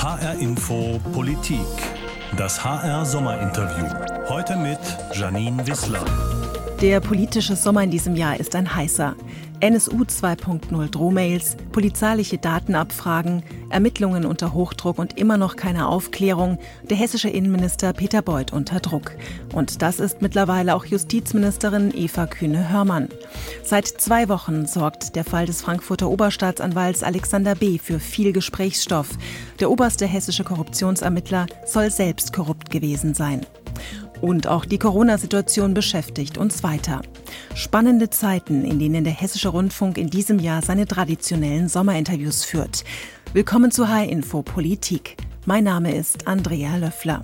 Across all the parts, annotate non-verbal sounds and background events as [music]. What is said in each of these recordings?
HR Info Politik. Das HR Sommerinterview. Heute mit Janine Wissler. Der politische Sommer in diesem Jahr ist ein heißer. NSU 2.0 Drohmails, polizeiliche Datenabfragen, Ermittlungen unter Hochdruck und immer noch keine Aufklärung, der hessische Innenminister Peter Beuth unter Druck. Und das ist mittlerweile auch Justizministerin Eva Kühne-Hörmann. Seit zwei Wochen sorgt der Fall des Frankfurter Oberstaatsanwalts Alexander B. für viel Gesprächsstoff. Der oberste hessische Korruptionsermittler soll selbst korrupt gewesen sein. Und auch die Corona-Situation beschäftigt uns weiter. Spannende Zeiten, in denen der Hessische Rundfunk in diesem Jahr seine traditionellen Sommerinterviews führt. Willkommen zu High Info Politik. Mein Name ist Andrea Löffler.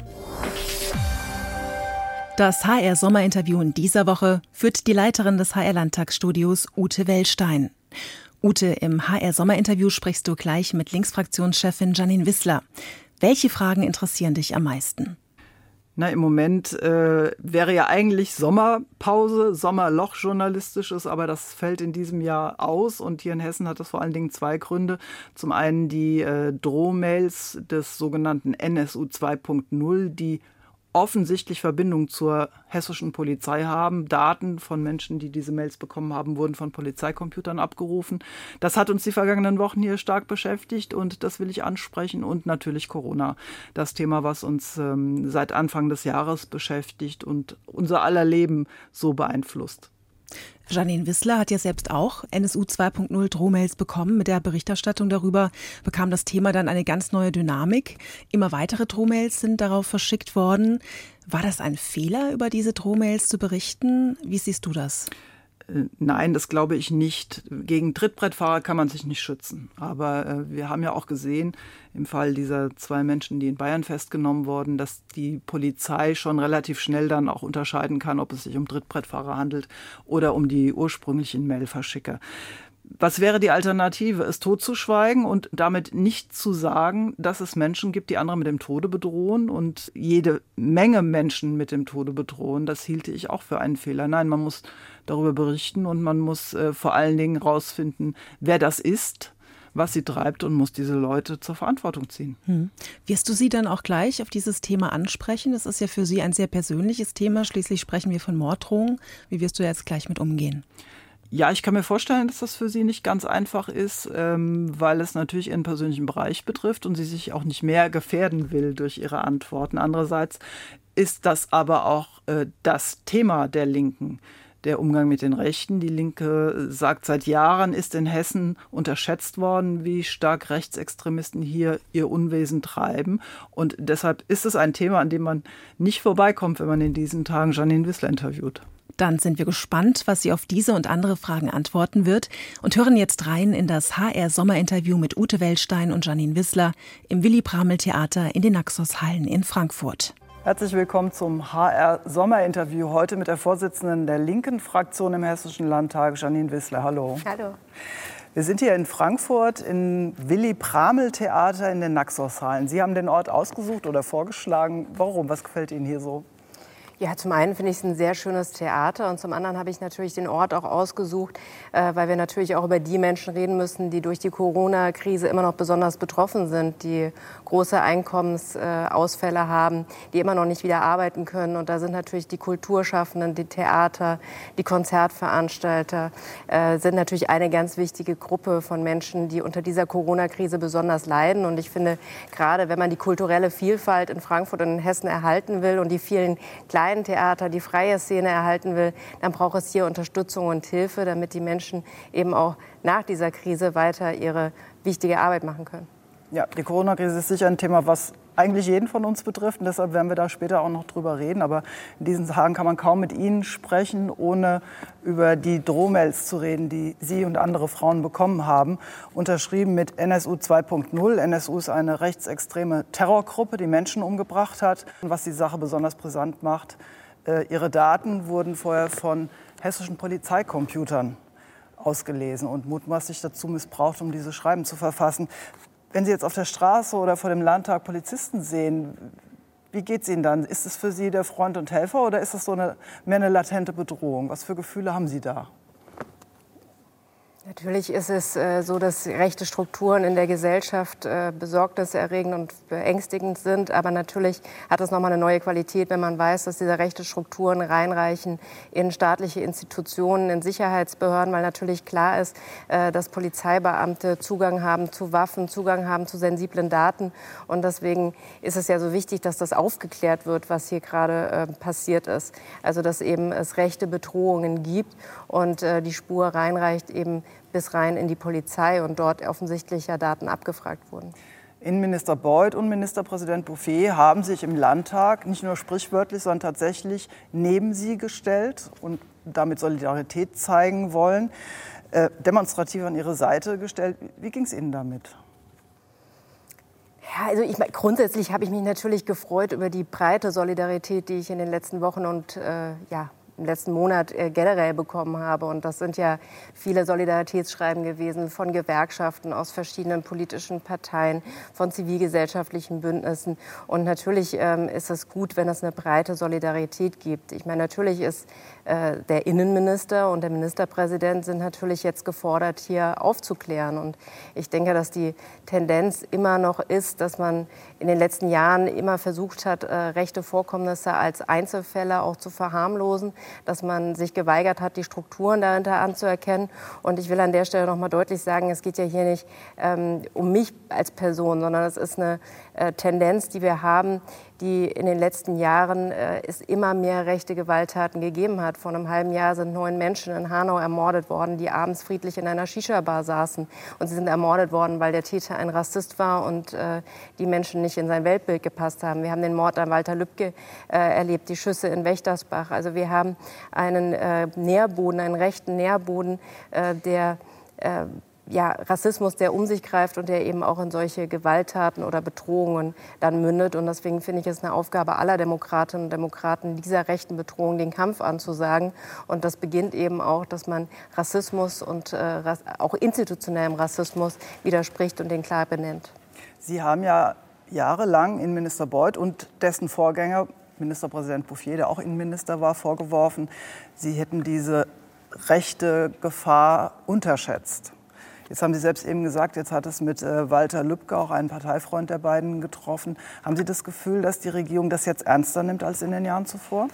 Das HR Sommerinterview in dieser Woche führt die Leiterin des HR Landtagsstudios Ute Wellstein. Ute, im HR Sommerinterview sprichst du gleich mit Linksfraktionschefin Janine Wissler. Welche Fragen interessieren dich am meisten? Na, im Moment äh, wäre ja eigentlich Sommerpause, Sommerloch journalistisches, aber das fällt in diesem Jahr aus. Und hier in Hessen hat das vor allen Dingen zwei Gründe. Zum einen die äh, Drohmails des sogenannten NSU 2.0, die offensichtlich Verbindung zur hessischen Polizei haben. Daten von Menschen, die diese Mails bekommen haben, wurden von Polizeicomputern abgerufen. Das hat uns die vergangenen Wochen hier stark beschäftigt und das will ich ansprechen. Und natürlich Corona, das Thema, was uns ähm, seit Anfang des Jahres beschäftigt und unser aller Leben so beeinflusst. Janine Wissler hat ja selbst auch NSU 2.0 Drohmails bekommen. Mit der Berichterstattung darüber bekam das Thema dann eine ganz neue Dynamik. Immer weitere Drohmails sind darauf verschickt worden. War das ein Fehler, über diese Drohmails zu berichten? Wie siehst du das? Äh, nein, das glaube ich nicht. Gegen Trittbrettfahrer kann man sich nicht schützen. Aber äh, wir haben ja auch gesehen, im Fall dieser zwei Menschen, die in Bayern festgenommen wurden, dass die Polizei schon relativ schnell dann auch unterscheiden kann, ob es sich um Trittbrettfahrer handelt oder um die ursprünglichen Mailverschicker. Was wäre die Alternative? Es totzuschweigen und damit nicht zu sagen, dass es Menschen gibt, die andere mit dem Tode bedrohen und jede Menge Menschen mit dem Tode bedrohen. Das hielte ich auch für einen Fehler. Nein, man muss darüber berichten und man muss äh, vor allen Dingen herausfinden, wer das ist, was sie treibt und muss diese Leute zur Verantwortung ziehen. Hm. Wirst du sie dann auch gleich auf dieses Thema ansprechen? Das ist ja für sie ein sehr persönliches Thema. Schließlich sprechen wir von Morddrohungen. Wie wirst du jetzt gleich mit umgehen? Ja, ich kann mir vorstellen, dass das für sie nicht ganz einfach ist, ähm, weil es natürlich ihren persönlichen Bereich betrifft und sie sich auch nicht mehr gefährden will durch ihre Antworten. Andererseits ist das aber auch äh, das Thema der Linken der Umgang mit den Rechten. Die Linke sagt, seit Jahren ist in Hessen unterschätzt worden, wie stark Rechtsextremisten hier ihr Unwesen treiben. Und deshalb ist es ein Thema, an dem man nicht vorbeikommt, wenn man in diesen Tagen Janine Wissler interviewt. Dann sind wir gespannt, was sie auf diese und andere Fragen antworten wird und hören jetzt rein in das HR Sommerinterview mit Ute Wellstein und Janine Wissler im Willy Bramel Theater in den Naxos Hallen in Frankfurt. Herzlich willkommen zum HR Sommerinterview heute mit der Vorsitzenden der linken Fraktion im Hessischen Landtag, Janine Wissler. Hallo. Hallo. Wir sind hier in Frankfurt im Willy Bramel Theater in den Naxos Hallen. Sie haben den Ort ausgesucht oder vorgeschlagen. Warum? Was gefällt Ihnen hier so? Ja, zum einen finde ich es ein sehr schönes Theater und zum anderen habe ich natürlich den Ort auch ausgesucht, äh, weil wir natürlich auch über die Menschen reden müssen, die durch die Corona-Krise immer noch besonders betroffen sind, die große Einkommensausfälle äh, haben, die immer noch nicht wieder arbeiten können. Und da sind natürlich die Kulturschaffenden, die Theater, die Konzertveranstalter, äh, sind natürlich eine ganz wichtige Gruppe von Menschen, die unter dieser Corona-Krise besonders leiden. Und ich finde, gerade wenn man die kulturelle Vielfalt in Frankfurt und in Hessen erhalten will und die vielen kleinen kleinen Theater die freie Szene erhalten will, dann braucht es hier Unterstützung und Hilfe, damit die Menschen eben auch nach dieser Krise weiter ihre wichtige Arbeit machen können. Ja, die Corona-Krise ist sicher ein Thema, was eigentlich jeden von uns betrifft. Und deshalb werden wir da später auch noch drüber reden. Aber in diesen Tagen kann man kaum mit Ihnen sprechen, ohne über die Drohmails zu reden, die Sie und andere Frauen bekommen haben. Unterschrieben mit NSU 2.0. NSU ist eine rechtsextreme Terrorgruppe, die Menschen umgebracht hat. Was die Sache besonders brisant macht, äh, ihre Daten wurden vorher von hessischen Polizeicomputern ausgelesen und mutmaßlich dazu missbraucht, um diese Schreiben zu verfassen. Wenn Sie jetzt auf der Straße oder vor dem Landtag Polizisten sehen, wie geht es Ihnen dann? Ist es für Sie der Freund und Helfer oder ist es so eine, mehr eine latente Bedrohung? Was für Gefühle haben Sie da? Natürlich ist es äh, so, dass rechte Strukturen in der Gesellschaft äh, besorgniserregend und beängstigend sind. Aber natürlich hat es nochmal eine neue Qualität, wenn man weiß, dass diese rechte Strukturen reinreichen in staatliche Institutionen, in Sicherheitsbehörden, weil natürlich klar ist, äh, dass Polizeibeamte Zugang haben zu Waffen, Zugang haben zu sensiblen Daten. Und deswegen ist es ja so wichtig, dass das aufgeklärt wird, was hier gerade passiert ist. Also dass eben es rechte Bedrohungen gibt und die Spur reinreicht eben bis rein in die Polizei und dort offensichtlich ja Daten abgefragt wurden. Innenminister Beuth und Ministerpräsident Bouffier haben sich im Landtag nicht nur sprichwörtlich, sondern tatsächlich neben sie gestellt und damit Solidarität zeigen wollen, äh, demonstrativ an ihre Seite gestellt. Wie ging es Ihnen damit? Ja, also ich, grundsätzlich habe ich mich natürlich gefreut über die breite Solidarität, die ich in den letzten Wochen und äh, ja, im letzten Monat äh, generell bekommen habe. Und das sind ja viele Solidaritätsschreiben gewesen von Gewerkschaften aus verschiedenen politischen Parteien, von zivilgesellschaftlichen Bündnissen. Und natürlich ähm, ist es gut, wenn es eine breite Solidarität gibt. Ich meine, natürlich ist äh, der Innenminister und der Ministerpräsident sind natürlich jetzt gefordert, hier aufzuklären. Und ich denke, dass die Tendenz immer noch ist, dass man in den letzten Jahren immer versucht hat, äh, rechte Vorkommnisse als Einzelfälle auch zu verharmlosen dass man sich geweigert hat, die Strukturen dahinter anzuerkennen. Und ich will an der Stelle noch mal deutlich sagen, es geht ja hier nicht ähm, um mich als Person, sondern es ist eine äh, Tendenz, die wir haben, die in den letzten Jahren äh, es immer mehr rechte Gewalttaten gegeben hat. Vor einem halben Jahr sind neun Menschen in Hanau ermordet worden, die abends friedlich in einer Shisha-Bar saßen. Und sie sind ermordet worden, weil der Täter ein Rassist war und äh, die Menschen nicht in sein Weltbild gepasst haben. Wir haben den Mord an Walter Lübcke äh, erlebt, die Schüsse in Wächtersbach. Also wir haben einen äh, Nährboden, einen rechten Nährboden, äh, der äh, ja, Rassismus, der um sich greift und der eben auch in solche Gewalttaten oder Bedrohungen dann mündet. Und deswegen finde ich es eine Aufgabe aller Demokratinnen und Demokraten, dieser rechten Bedrohung den Kampf anzusagen. Und das beginnt eben auch, dass man Rassismus und äh, auch institutionellem Rassismus widerspricht und den klar benennt. Sie haben ja jahrelang Innenminister Beuth und dessen Vorgänger Ministerpräsident Bouffier, der auch Innenminister war, vorgeworfen, sie hätten diese rechte Gefahr unterschätzt. Jetzt haben Sie selbst eben gesagt, jetzt hat es mit äh, Walter Lübcke, auch einen Parteifreund der beiden, getroffen. Haben Sie das Gefühl, dass die Regierung das jetzt ernster nimmt als in den Jahren zuvor?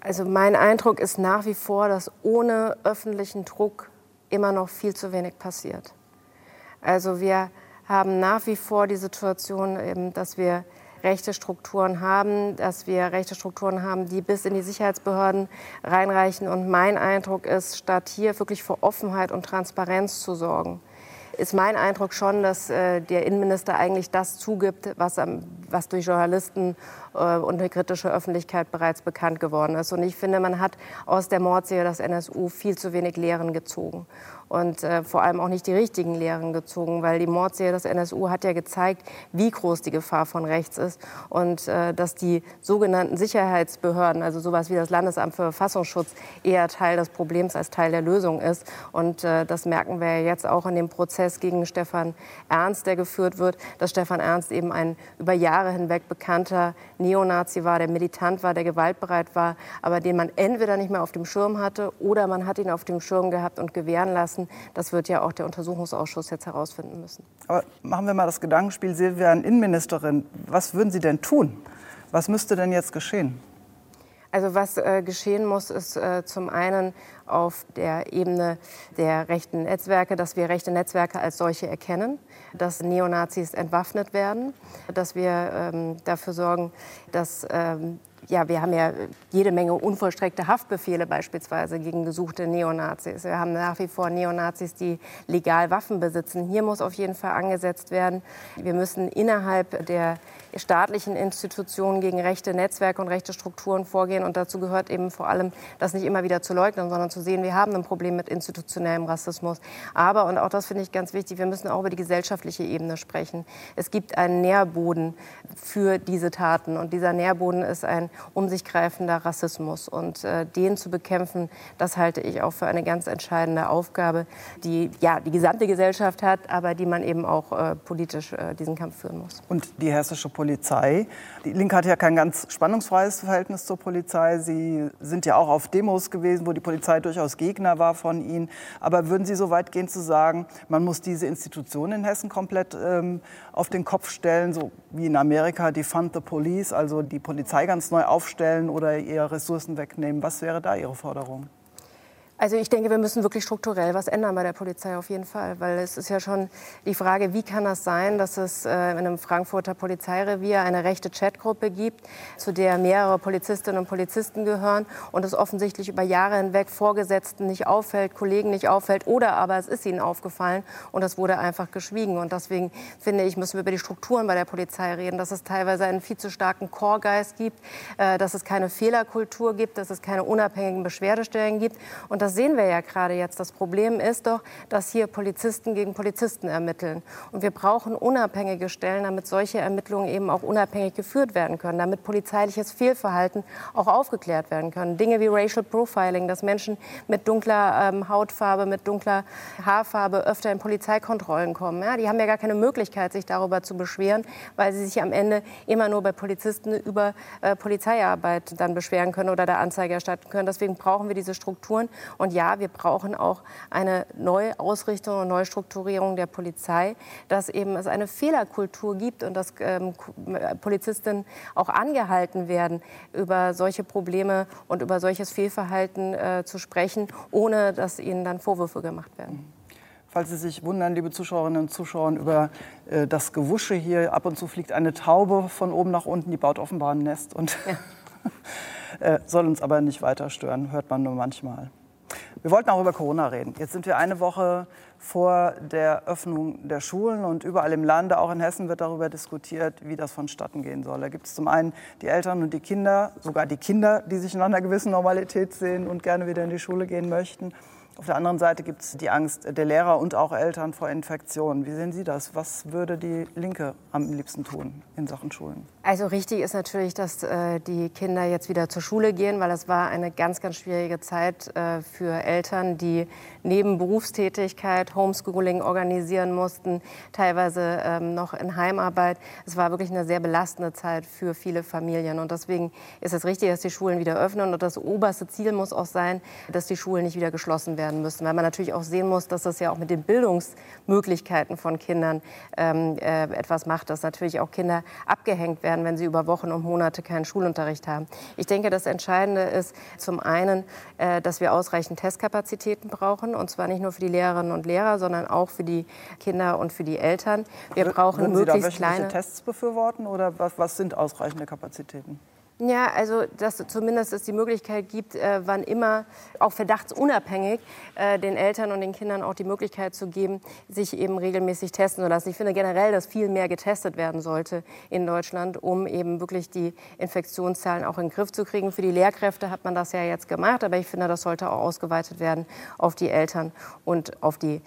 Also mein Eindruck ist nach wie vor, dass ohne öffentlichen Druck immer noch viel zu wenig passiert. Also wir haben nach wie vor die Situation, eben, dass wir rechte Strukturen haben, dass wir rechte Strukturen haben, die bis in die Sicherheitsbehörden reinreichen. Und mein Eindruck ist, statt hier wirklich für Offenheit und Transparenz zu sorgen, ist mein Eindruck schon, dass äh, der Innenminister eigentlich das zugibt, was, was durch Journalisten äh, und eine kritische Öffentlichkeit bereits bekannt geworden ist. Und ich finde, man hat aus der Mordserie des NSU viel zu wenig Lehren gezogen und äh, vor allem auch nicht die richtigen Lehren gezogen, weil die Mordserie des NSU hat ja gezeigt, wie groß die Gefahr von rechts ist und äh, dass die sogenannten Sicherheitsbehörden, also sowas wie das Landesamt für Verfassungsschutz, eher Teil des Problems als Teil der Lösung ist. Und äh, das merken wir ja jetzt auch in dem Prozess gegen Stefan Ernst, der geführt wird, dass Stefan Ernst eben ein über Jahre hinweg bekannter Neonazi war, der militant war, der gewaltbereit war, aber den man entweder nicht mehr auf dem Schirm hatte oder man hat ihn auf dem Schirm gehabt und gewähren lassen. Das wird ja auch der Untersuchungsausschuss jetzt herausfinden müssen. Aber machen wir mal das Gedankenspiel, Sie wären Innenministerin. Was würden Sie denn tun? Was müsste denn jetzt geschehen? Also was äh, geschehen muss, ist äh, zum einen auf der Ebene der rechten Netzwerke, dass wir rechte Netzwerke als solche erkennen, dass Neonazis entwaffnet werden, dass wir ähm, dafür sorgen, dass ähm, ja, wir haben ja jede Menge unvollstreckte Haftbefehle beispielsweise gegen gesuchte Neonazis. Wir haben nach wie vor Neonazis, die legal Waffen besitzen. Hier muss auf jeden Fall angesetzt werden. Wir müssen innerhalb der staatlichen Institutionen gegen rechte Netzwerke und rechte Strukturen vorgehen. Und dazu gehört eben vor allem, das nicht immer wieder zu leugnen, sondern zu sehen, wir haben ein Problem mit institutionellem Rassismus. Aber, und auch das finde ich ganz wichtig, wir müssen auch über die gesellschaftliche Ebene sprechen. Es gibt einen Nährboden für diese Taten. Und dieser Nährboden ist ein um sich greifender Rassismus. Und äh, den zu bekämpfen, das halte ich auch für eine ganz entscheidende Aufgabe, die ja die gesamte Gesellschaft hat, aber die man eben auch äh, politisch äh, diesen Kampf führen muss. Und die hessische Polizei. Die Linke hat ja kein ganz spannungsfreies Verhältnis zur Polizei. Sie sind ja auch auf Demos gewesen, wo die Polizei durchaus Gegner war von Ihnen. Aber würden Sie so weit gehen zu sagen, man muss diese Institution in Hessen komplett ähm, auf den Kopf stellen, so wie in Amerika die Fund the Police, also die Polizei ganz neu aufstellen oder ihr Ressourcen wegnehmen? Was wäre da Ihre Forderung? Also ich denke, wir müssen wirklich strukturell was ändern bei der Polizei auf jeden Fall, weil es ist ja schon die Frage, wie kann das sein, dass es äh, in einem Frankfurter Polizeirevier eine rechte Chatgruppe gibt, zu der mehrere Polizistinnen und Polizisten gehören und es offensichtlich über Jahre hinweg Vorgesetzten nicht auffällt, Kollegen nicht auffällt oder aber es ist ihnen aufgefallen und das wurde einfach geschwiegen. Und deswegen finde ich, müssen wir über die Strukturen bei der Polizei reden, dass es teilweise einen viel zu starken Chorgeist gibt, äh, dass es keine Fehlerkultur gibt, dass es keine unabhängigen Beschwerdestellen gibt und das sehen wir ja gerade jetzt. Das Problem ist doch, dass hier Polizisten gegen Polizisten ermitteln. Und wir brauchen unabhängige Stellen, damit solche Ermittlungen eben auch unabhängig geführt werden können, damit polizeiliches Fehlverhalten auch aufgeklärt werden können. Dinge wie Racial Profiling, dass Menschen mit dunkler ähm, Hautfarbe, mit dunkler Haarfarbe öfter in Polizeikontrollen kommen. Ja, die haben ja gar keine Möglichkeit, sich darüber zu beschweren, weil sie sich am Ende immer nur bei Polizisten über äh, Polizeiarbeit dann beschweren können oder der Anzeige erstatten können. Deswegen brauchen wir diese Strukturen. Und ja, wir brauchen auch eine Neuausrichtung und Neustrukturierung der Polizei, dass eben es eine Fehlerkultur gibt und dass ähm, Polizistinnen auch angehalten werden, über solche Probleme und über solches Fehlverhalten äh, zu sprechen, ohne dass ihnen dann Vorwürfe gemacht werden. Falls Sie sich wundern, liebe Zuschauerinnen und Zuschauer, über äh, das Gewusche hier, ab und zu fliegt eine Taube von oben nach unten, die baut offenbar ein Nest und ja. [laughs] äh, soll uns aber nicht weiter stören, hört man nur manchmal. Wir wollten auch über Corona reden. Jetzt sind wir eine Woche vor der Öffnung der Schulen und überall im Lande, auch in Hessen, wird darüber diskutiert, wie das vonstatten gehen soll. Da gibt es zum einen die Eltern und die Kinder, sogar die Kinder, die sich in einer gewissen Normalität sehen und gerne wieder in die Schule gehen möchten. Auf der anderen Seite gibt es die Angst der Lehrer und auch Eltern vor Infektionen. Wie sehen Sie das? Was würde die Linke am liebsten tun in Sachen Schulen? Also richtig ist natürlich, dass äh, die Kinder jetzt wieder zur Schule gehen, weil es war eine ganz, ganz schwierige Zeit äh, für Eltern, die neben Berufstätigkeit Homeschooling organisieren mussten, teilweise ähm, noch in Heimarbeit. Es war wirklich eine sehr belastende Zeit für viele Familien. Und deswegen ist es richtig, dass die Schulen wieder öffnen. Und das oberste Ziel muss auch sein, dass die Schulen nicht wieder geschlossen werden müssen. Weil man natürlich auch sehen muss, dass das ja auch mit den Bildungsmöglichkeiten von Kindern ähm, äh, etwas macht, dass natürlich auch Kinder abgehängt werden werden, wenn sie über Wochen und Monate keinen Schulunterricht haben. Ich denke, das Entscheidende ist zum einen, äh, dass wir ausreichend Testkapazitäten brauchen, und zwar nicht nur für die Lehrerinnen und Lehrer, sondern auch für die Kinder und für die Eltern. Wir brauchen Würden möglichst Sie da kleine Tests befürworten oder was, was sind ausreichende Kapazitäten? Ja, also dass zumindest es die Möglichkeit gibt, äh, wann immer, auch verdachtsunabhängig, äh, den Eltern und den Kindern auch die Möglichkeit zu geben, sich eben regelmäßig testen zu lassen. Ich finde generell, dass viel mehr getestet werden sollte in Deutschland, um eben wirklich die Infektionszahlen auch in den Griff zu kriegen. Für die Lehrkräfte hat man das ja jetzt gemacht, aber ich finde, das sollte auch ausgeweitet werden auf die Eltern und auf die äh,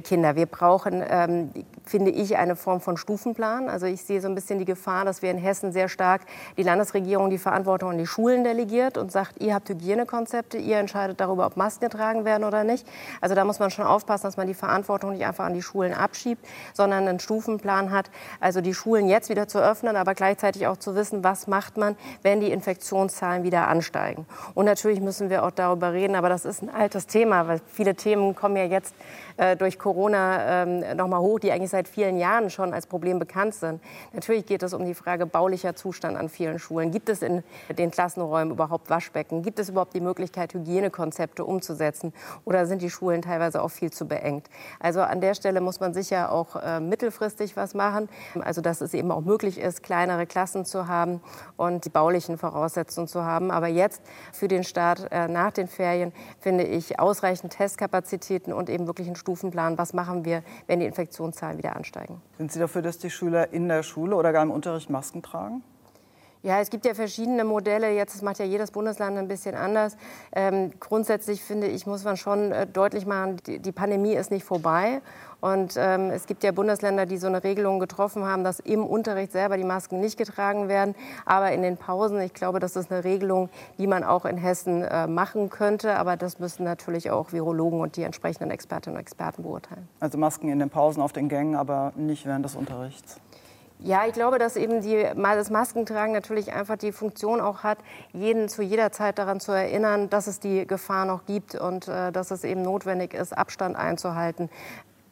Kinder. Wir brauchen, ähm, finde ich, eine Form von Stufenplan. Also ich sehe so ein bisschen die Gefahr, dass wir in Hessen sehr stark die Landesregierung die Verantwortung an die Schulen delegiert und sagt, ihr habt Hygienekonzepte, ihr entscheidet darüber, ob Masken getragen werden oder nicht. Also da muss man schon aufpassen, dass man die Verantwortung nicht einfach an die Schulen abschiebt, sondern einen Stufenplan hat. Also die Schulen jetzt wieder zu öffnen, aber gleichzeitig auch zu wissen, was macht man, wenn die Infektionszahlen wieder ansteigen. Und natürlich müssen wir auch darüber reden, aber das ist ein altes Thema, weil viele Themen kommen ja jetzt äh, durch Corona ähm, noch mal hoch, die eigentlich seit vielen Jahren schon als Problem bekannt sind. Natürlich geht es um die Frage baulicher Zustand an vielen Schulen. Gibt es in den Klassenräumen überhaupt Waschbecken? Gibt es überhaupt die Möglichkeit, Hygienekonzepte umzusetzen? Oder sind die Schulen teilweise auch viel zu beengt? Also an der Stelle muss man sicher auch äh, mittelfristig was machen. Also dass es eben auch möglich ist, kleinere Klassen zu haben und die baulichen Voraussetzungen zu haben. Aber jetzt für den Start äh, nach den Ferien finde ich ausreichend Testkapazitäten und eben wirklich einen Stufenplan, was machen wir, wenn die Infektionszahlen wieder ansteigen. Sind Sie dafür, dass die Schüler in der Schule oder gar im Unterricht Masken tragen? Ja, es gibt ja verschiedene Modelle. Jetzt das macht ja jedes Bundesland ein bisschen anders. Ähm, grundsätzlich finde ich, muss man schon äh, deutlich machen, die, die, Pandemie ist nicht vorbei. Und ähm, es gibt ja Bundesländer, die so eine Regelung getroffen haben, dass im Unterricht selber die Masken nicht getragen werden, aber in den Pausen. Ich glaube, das ist eine Regelung, die man auch in Hessen äh, machen könnte. Aber das müssen natürlich auch Virologen und die entsprechenden Expertinnen und Experten beurteilen. Also Masken in den Pausen auf den Gängen, aber nicht während des Unterrichts. Ja, ich glaube, dass eben die, das Maskentragen natürlich einfach die Funktion auch hat, jeden zu jeder Zeit daran zu erinnern, dass es die Gefahr noch gibt und äh, dass es eben notwendig ist, Abstand einzuhalten.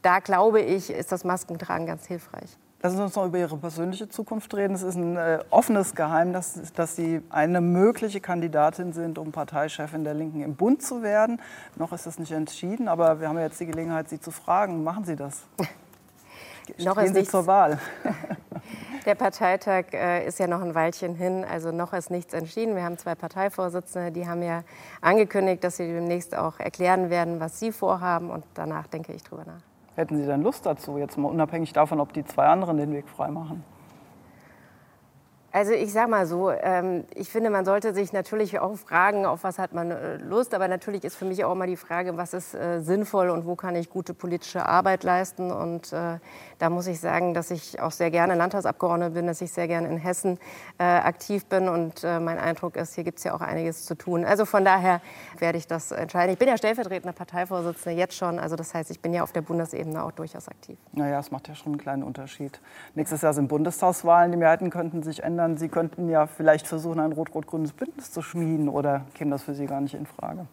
Da glaube ich, ist das Maskentragen ganz hilfreich. Lassen Sie uns noch über Ihre persönliche Zukunft reden. Es ist ein äh, offenes Geheimnis, dass Sie eine mögliche Kandidatin sind, um Parteichefin der Linken im Bund zu werden. Noch ist das nicht entschieden, aber wir haben jetzt die Gelegenheit, Sie zu fragen. Machen Sie das? [laughs] noch ist nichts zur Wahl. [laughs] Der Parteitag äh, ist ja noch ein Weilchen hin, also noch ist nichts entschieden. Wir haben zwei Parteivorsitzende, die haben ja angekündigt, dass sie demnächst auch erklären werden, was sie vorhaben. Und danach denke ich drüber nach. Hätten Sie denn Lust dazu, jetzt mal unabhängig davon, ob die zwei anderen den Weg freimachen? Also ich sage mal so, ähm, ich finde, man sollte sich natürlich auch fragen, auf was hat man äh, Lust. Aber natürlich ist für mich auch immer die Frage, was ist äh, sinnvoll und wo kann ich gute politische Arbeit leisten. Und äh, da muss ich sagen, dass ich auch sehr gerne Landtagsabgeordnete bin, dass ich sehr gerne in Hessen aktiv bin. Und mein Eindruck ist, hier gibt es ja auch einiges zu tun. Also von daher werde ich das entscheiden. Ich bin ja stellvertretende Parteivorsitzende jetzt schon. Also das heißt, ich bin ja auf der Bundesebene auch durchaus aktiv. Naja, es macht ja schon einen kleinen Unterschied. Nächstes Jahr sind Bundestagswahlen. Die Mehrheiten könnten sich ändern ändern. Sie könnten ja vielleicht versuchen, ein rot-rot-grünes Bündnis zu schmieden oder käme das für Sie gar nicht in Frage?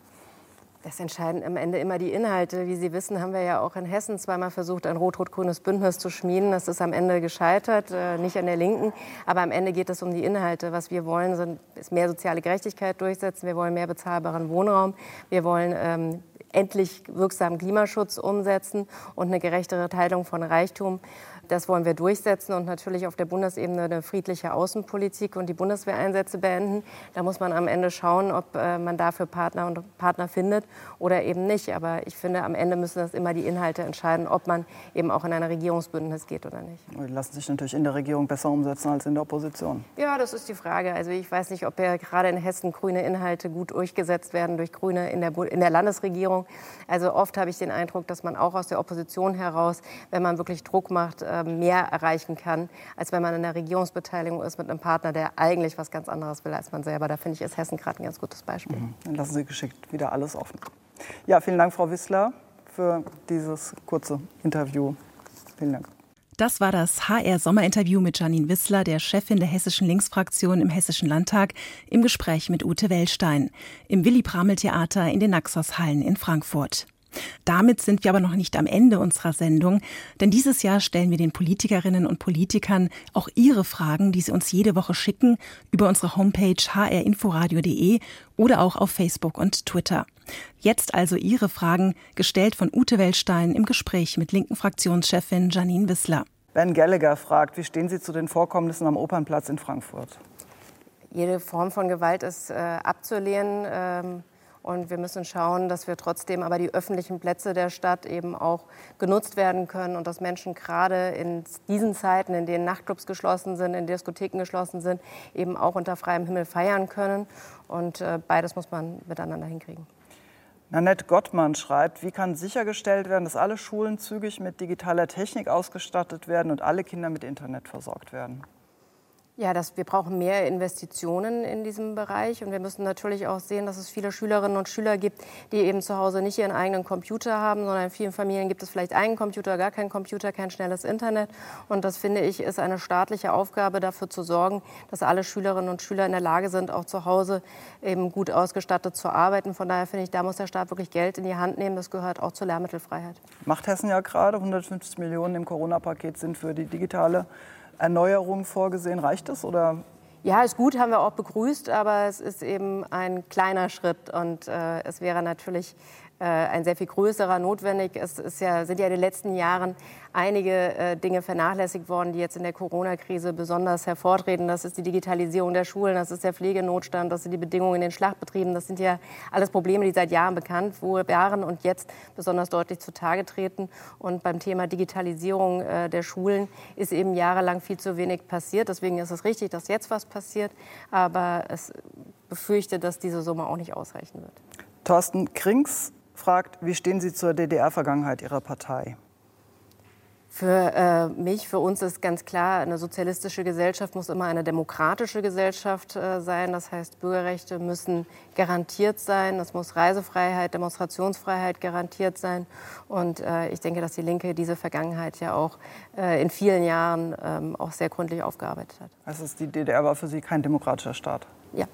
Das entscheiden am Ende immer die Inhalte. Wie Sie wissen, haben wir ja auch in Hessen zweimal versucht, ein rot-rot-grünes Bündnis zu schmieden. Das ist am Ende gescheitert, äh, nicht an der Linken. Aber am Ende geht es um die Inhalte. Was wir wollen, sind, ist mehr soziale Gerechtigkeit durchsetzen. Wir wollen mehr bezahlbaren Wohnraum. Wir wollen ähm, endlich wirksamen Klimaschutz umsetzen und eine gerechtere Teilung von Reichtum. Das wollen wir durchsetzen und natürlich auf der Bundesebene eine friedliche Außenpolitik und die Bundeswehreinsätze beenden. Da muss man am Ende schauen, ob äh, man dafür Partner und Partner findet oder eben nicht. Aber ich finde, am Ende müssen das immer die Inhalte entscheiden, ob man eben auch in ein Regierungsbündnis geht oder nicht. Die lassen sich natürlich in der Regierung besser umsetzen als in der Opposition. Ja, das ist die Frage. Also ich weiß nicht, ob ja gerade in Hessen grüne Inhalte gut durchgesetzt werden durch Grüne in der, in der Landesregierung. Also oft habe ich den Eindruck, dass man auch aus der Opposition heraus, wenn man wirklich Druck macht, äh, mehr erreichen kann, als wenn man in der Regierungsbeteiligung ist mit einem Partner, der eigentlich was ganz anderes will als man selber. Da finde ich, ist Hessen gerade ein ganz gutes Beispiel. Mhm. Dann lassen Sie geschickt wieder alles offen. Ja, vielen Dank, Frau Wissler, für dieses kurze Interview. Vielen Dank. Das war das HR-Sommerinterview mit Janine Wissler, der Chefin der hessischen Linksfraktion im Hessischen Landtag, im Gespräch mit Ute Wellstein im Willy-Pramel-Theater in den Naxos-Hallen in Frankfurt. Damit sind wir aber noch nicht am Ende unserer Sendung, denn dieses Jahr stellen wir den Politikerinnen und Politikern auch ihre Fragen, die sie uns jede Woche schicken, über unsere Homepage hrinforadio.de oder auch auf Facebook und Twitter. Jetzt also Ihre Fragen, gestellt von Ute Wellstein im Gespräch mit linken Fraktionschefin Janine Wissler. Ben Gallagher fragt, wie stehen Sie zu den Vorkommnissen am Opernplatz in Frankfurt? Jede Form von Gewalt ist äh, abzulehnen. Ähm und wir müssen schauen, dass wir trotzdem aber die öffentlichen Plätze der Stadt eben auch genutzt werden können und dass Menschen gerade in diesen Zeiten, in denen Nachtclubs geschlossen sind, in Diskotheken geschlossen sind, eben auch unter freiem Himmel feiern können. Und äh, beides muss man miteinander hinkriegen. Nanette Gottmann schreibt, wie kann sichergestellt werden, dass alle Schulen zügig mit digitaler Technik ausgestattet werden und alle Kinder mit Internet versorgt werden? Ja, das, wir brauchen mehr Investitionen in diesem Bereich und wir müssen natürlich auch sehen, dass es viele Schülerinnen und Schüler gibt, die eben zu Hause nicht ihren eigenen Computer haben, sondern in vielen Familien gibt es vielleicht einen Computer, gar keinen Computer, kein schnelles Internet. Und das finde ich ist eine staatliche Aufgabe, dafür zu sorgen, dass alle Schülerinnen und Schüler in der Lage sind, auch zu Hause eben gut ausgestattet zu arbeiten. Von daher finde ich, da muss der Staat wirklich Geld in die Hand nehmen. Das gehört auch zur Lehrmittelfreiheit. Macht Hessen ja gerade 150 Millionen im Corona-Paket sind für die digitale Erneuerung vorgesehen. Reicht das oder? Ja, ist gut, haben wir auch begrüßt, aber es ist eben ein kleiner Schritt und äh, es wäre natürlich ein sehr viel größerer notwendig. Es ist ja, sind ja in den letzten Jahren einige äh, Dinge vernachlässigt worden, die jetzt in der Corona-Krise besonders hervortreten. Das ist die Digitalisierung der Schulen, das ist der Pflegenotstand, das sind die Bedingungen in den Schlachtbetrieben. Das sind ja alles Probleme, die seit Jahren bekannt waren und jetzt besonders deutlich zutage treten. Und beim Thema Digitalisierung äh, der Schulen ist eben jahrelang viel zu wenig passiert. Deswegen ist es richtig, dass jetzt was passiert. Aber es befürchte, dass diese Summe auch nicht ausreichen wird. Thorsten Krings fragt, wie stehen Sie zur DDR-Vergangenheit Ihrer Partei? Für äh, mich, für uns ist ganz klar, eine sozialistische Gesellschaft muss immer eine demokratische Gesellschaft äh, sein. Das heißt, Bürgerrechte müssen garantiert sein. Es muss Reisefreiheit, Demonstrationsfreiheit garantiert sein. Und äh, ich denke, dass die Linke diese Vergangenheit ja auch äh, in vielen Jahren ähm, auch sehr gründlich aufgearbeitet hat. Also die DDR war für Sie kein demokratischer Staat? Ja.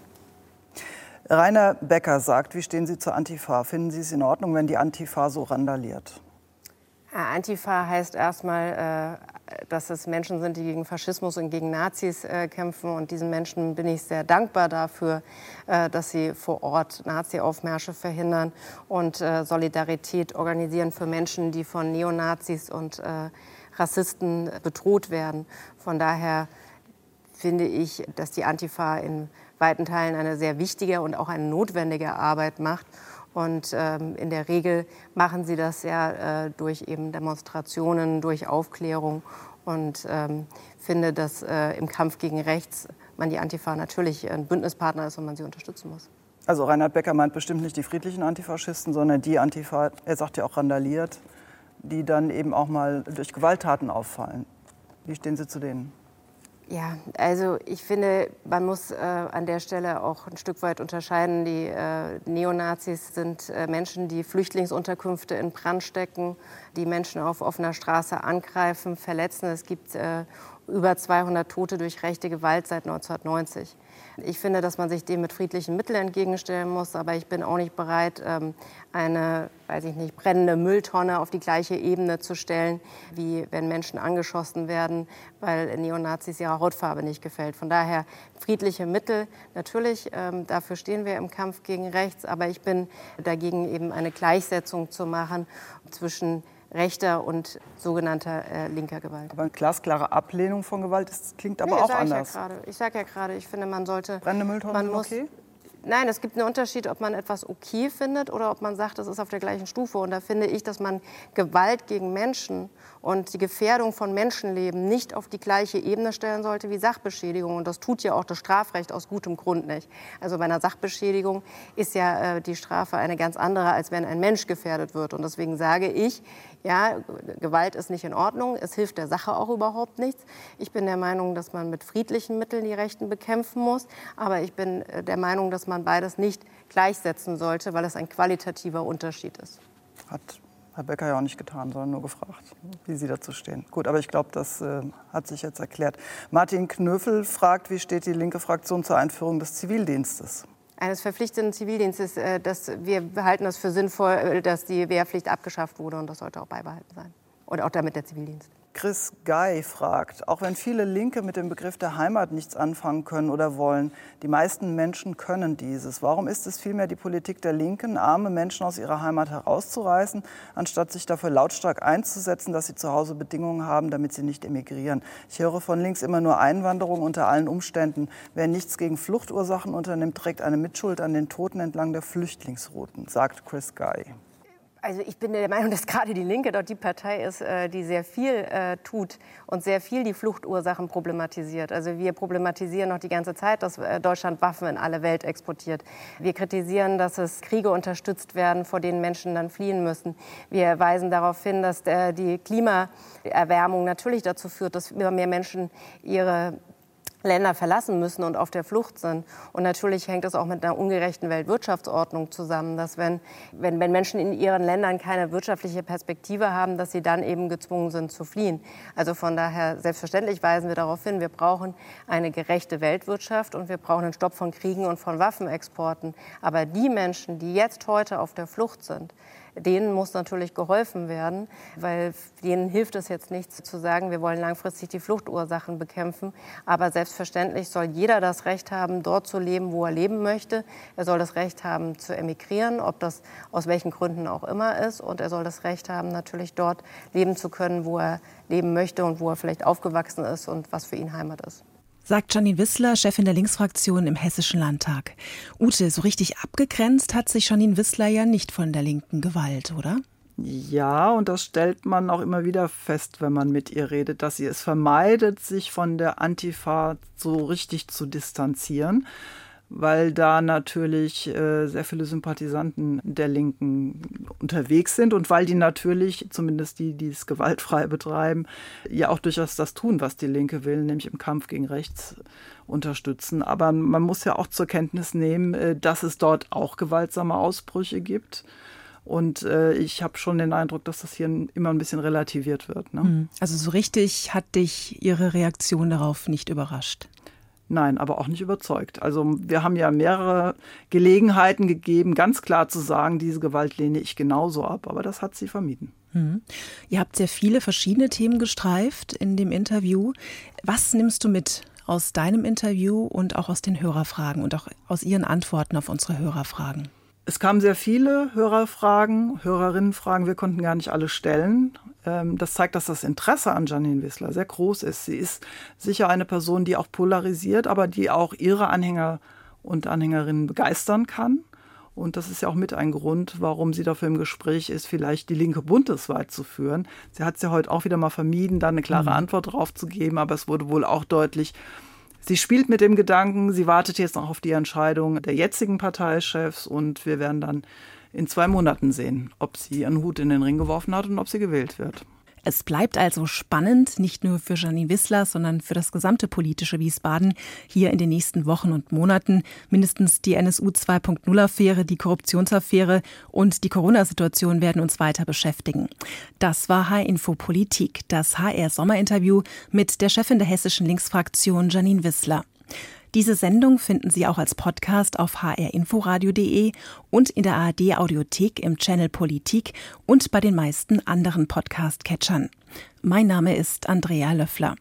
Rainer Becker sagt, wie stehen Sie zur Antifa? Finden Sie es in Ordnung, wenn die Antifa so randaliert? Antifa heißt erstmal, äh, dass es Menschen sind, die gegen Faschismus und gegen Nazis äh, kämpfen. Und diesen Menschen bin ich sehr dankbar dafür, äh, dass sie vor Ort Nazi-Aufmärsche verhindern und Solidarität organisieren für Menschen, die von Neonazis und Rassisten bedroht werden. Von daher finde ich, dass die Antifa in weiten Teilen eine sehr wichtige und auch eine notwendige Arbeit macht. Und ähm, in der Regel machen sie das ja äh, durch eben Demonstrationen, durch Aufklärung und ähm, finde, dass äh, im Kampf gegen rechts man die Antifa natürlich ein Bündnispartner ist und man sie unterstützen muss. Also Reinhard Becker meint bestimmt nicht die friedlichen Antifaschisten, sondern die Antifa, er sagt ja auch randaliert, die dann eben auch mal durch Gewalttaten auffallen. Wie stehen Sie zu denen? Ja, also ich finde, man muss äh, an der Stelle auch ein Stück weit unterscheiden. Die äh, Neonazis sind äh, Menschen, die Flüchtlingsunterkünfte in Brand stecken, die Menschen auf offener Straße angreifen, verletzen. Es gibt äh, über 200 Tote durch rechte Gewalt seit 1990. Ich finde, dass man sich dem mit friedlichen Mitteln entgegenstellen muss, aber ich bin auch nicht bereit, ähm, eine, weiß ich nicht, brennende Mülltonne auf die gleiche Ebene zu stellen, wie wenn Menschen angeschossen werden, weil Neonazis ihrer Hautfarbe nicht gefällt. Von daher friedliche Mittel, natürlich, ähm, dafür stehen wir im Kampf gegen rechts, aber ich bin dagegen eben eine Gleichsetzung zu machen zwischen rechter und sogenannter äh, linker Gewalt. Aber eine glasklare Ablehnung von Gewalt, das klingt aber nee, auch anders. Ja ich sage ja gerade, ich finde, man sollte... Brennende Mülltonnen muss, okay? Nein, es gibt einen Unterschied, ob man etwas okay findet oder ob man sagt, das ist auf der gleichen Stufe. Und da finde ich, dass man Gewalt gegen Menschen und die Gefährdung von Menschenleben nicht auf die gleiche Ebene stellen sollte wie Sachbeschädigung. Und das tut ja auch das Strafrecht aus gutem Grund nicht. Also bei einer Sachbeschädigung ist ja äh, die Strafe eine ganz andere, als wenn ein Mensch gefährdet wird. Und deswegen sage ich, ja, Gewalt ist nicht in Ordnung, es hilft der Sache auch überhaupt nichts. Ich bin der Meinung, dass man mit friedlichen Mitteln die Rechten bekämpfen muss. Aber ich bin äh, der Meinung, dass man beides nicht gleichsetzen sollte, weil es ein qualitativer Unterschied ist. Hat Herr Becker ja auch nicht getan, sondern nur gefragt, wie Sie dazu stehen. Gut, aber ich glaube, das äh, hat sich jetzt erklärt. Martin Knöfel fragt, wie steht die linke Fraktion zur Einführung des Zivildienstes? Eines verpflichtenden Zivildienstes, äh, dass wir halten das für sinnvoll, äh, dass die Wehrpflicht abgeschafft wurde und das sollte auch beibehalten sein. Und auch damit der Zivildienst. Chris Guy fragt, auch wenn viele Linke mit dem Begriff der Heimat nichts anfangen können oder wollen, die meisten Menschen können dieses. Warum ist es vielmehr die Politik der Linken, arme Menschen aus ihrer Heimat herauszureißen, anstatt sich dafür lautstark einzusetzen, dass sie zu Hause Bedingungen haben, damit sie nicht emigrieren? Ich höre von links immer nur Einwanderung unter allen Umständen. Wer nichts gegen Fluchtursachen unternimmt, trägt eine Mitschuld an den Toten entlang der Flüchtlingsrouten, sagt Chris Guy. Also ich bin der Meinung, [laughs] dass gerade die Linke dort die Partei ist, äh, die sehr viel äh, tut und sehr viel die Fluchtursachen problematisiert. Also wir problematisieren noch die ganze Zeit, dass äh, Deutschland Waffen in alle Welt exportiert. Wir kritisieren, dass es Kriege unterstützt werden, vor denen Menschen dann fliehen müssen. Wir weisen darauf hin, dass die Klimaerwärmung natürlich dazu führt, dass immer mehr Menschen ihre Länder verlassen müssen und auf der Flucht sind. Und natürlich hängt es auch mit einer ungerechten Weltwirtschaftsordnung zusammen, dass wenn, wenn, wenn Menschen in ihren Ländern keine wirtschaftliche Perspektive haben, dass sie dann eben gezwungen sind zu fliehen. Also von daher selbstverständlich weisen wir darauf hin, wir brauchen eine gerechte Weltwirtschaft und wir brauchen einen Stopp von Kriegen und von Waffenexporten. Aber die Menschen, die jetzt heute auf der Flucht sind, denen muss natürlich geholfen werden, weil denen hilft es jetzt nichts zu sagen, wir wollen langfristig die Fluchtursachen bekämpfen. Aber selbstverständlich soll jeder das Recht haben, dort zu leben, wo er leben möchte. Er soll das Recht haben, zu emigrieren, ob das aus welchen Gründen auch immer ist. Und er soll das Recht haben, natürlich dort leben zu können, wo er leben möchte und wo er vielleicht aufgewachsen ist und was für ihn Heimat ist. Sagt Janine Wissler, Chefin der Linksfraktion im Hessischen Landtag. Ute, so richtig abgegrenzt hat sich Janine Wissler ja nicht von der linken Gewalt, oder? Ja, und das stellt man auch immer wieder fest, wenn man mit ihr redet, dass sie es vermeidet, sich von der Antifa so richtig zu distanzieren weil da natürlich äh, sehr viele Sympathisanten der Linken unterwegs sind und weil die natürlich, zumindest die, die es gewaltfrei betreiben, ja auch durchaus das tun, was die Linke will, nämlich im Kampf gegen rechts unterstützen. Aber man muss ja auch zur Kenntnis nehmen, äh, dass es dort auch gewaltsame Ausbrüche gibt. Und äh, ich habe schon den Eindruck, dass das hier immer ein bisschen relativiert wird. Ne? Hm. Also so richtig hat dich Ihre Reaktion darauf nicht überrascht? Nein, aber auch nicht überzeugt. Also wir haben ja mehrere Gelegenheiten gegeben, ganz klar zu sagen, diese Gewalt lehne ich genauso ab, aber das hat sie vermieden. Mhm. Ihr habt sehr viele verschiedene Themen gestreift in dem Interview. Was nimmst du mit aus deinem Interview und auch aus den Hörerfragen und auch aus Ihren Antworten auf unsere Hörerfragen? Es kamen sehr viele Hörerfragen, Hörerinnenfragen. Wir konnten gar nicht alle stellen. Ähm, das zeigt, dass das Interesse an Janine Wissler sehr groß ist. Sie ist sicher eine Person, die auch polarisiert, aber die auch ihre Anhänger und Anhängerinnen begeistern kann. Und das ist ja auch mit ein Grund, warum sie dafür im Gespräch ist, vielleicht die Linke bundesweit zu führen. Sie hat es ja heute auch wieder mal vermieden, da eine klare mhm. Antwort drauf zu geben, aber es wurde wohl auch deutlich, Sie spielt mit dem Gedanken, sie wartet jetzt noch auf die Entscheidung der jetzigen Parteichefs und wir werden dann in zwei Monaten sehen, ob sie ihren Hut in den Ring geworfen hat und ob sie gewählt wird. Es bleibt also spannend, nicht nur für Janine Wissler, sondern für das gesamte politische Wiesbaden hier in den nächsten Wochen und Monaten. Mindestens die NSU 2.0-Affäre, die Korruptionsaffäre und die Corona-Situation werden uns weiter beschäftigen. Das war H-Info Politik, das HR-Sommerinterview mit der Chefin der hessischen Linksfraktion Janine Wissler. Diese Sendung finden Sie auch als Podcast auf hrinforadio.de und in der ARD Audiothek im Channel Politik und bei den meisten anderen Podcast-Catchern. Mein Name ist Andrea Löffler.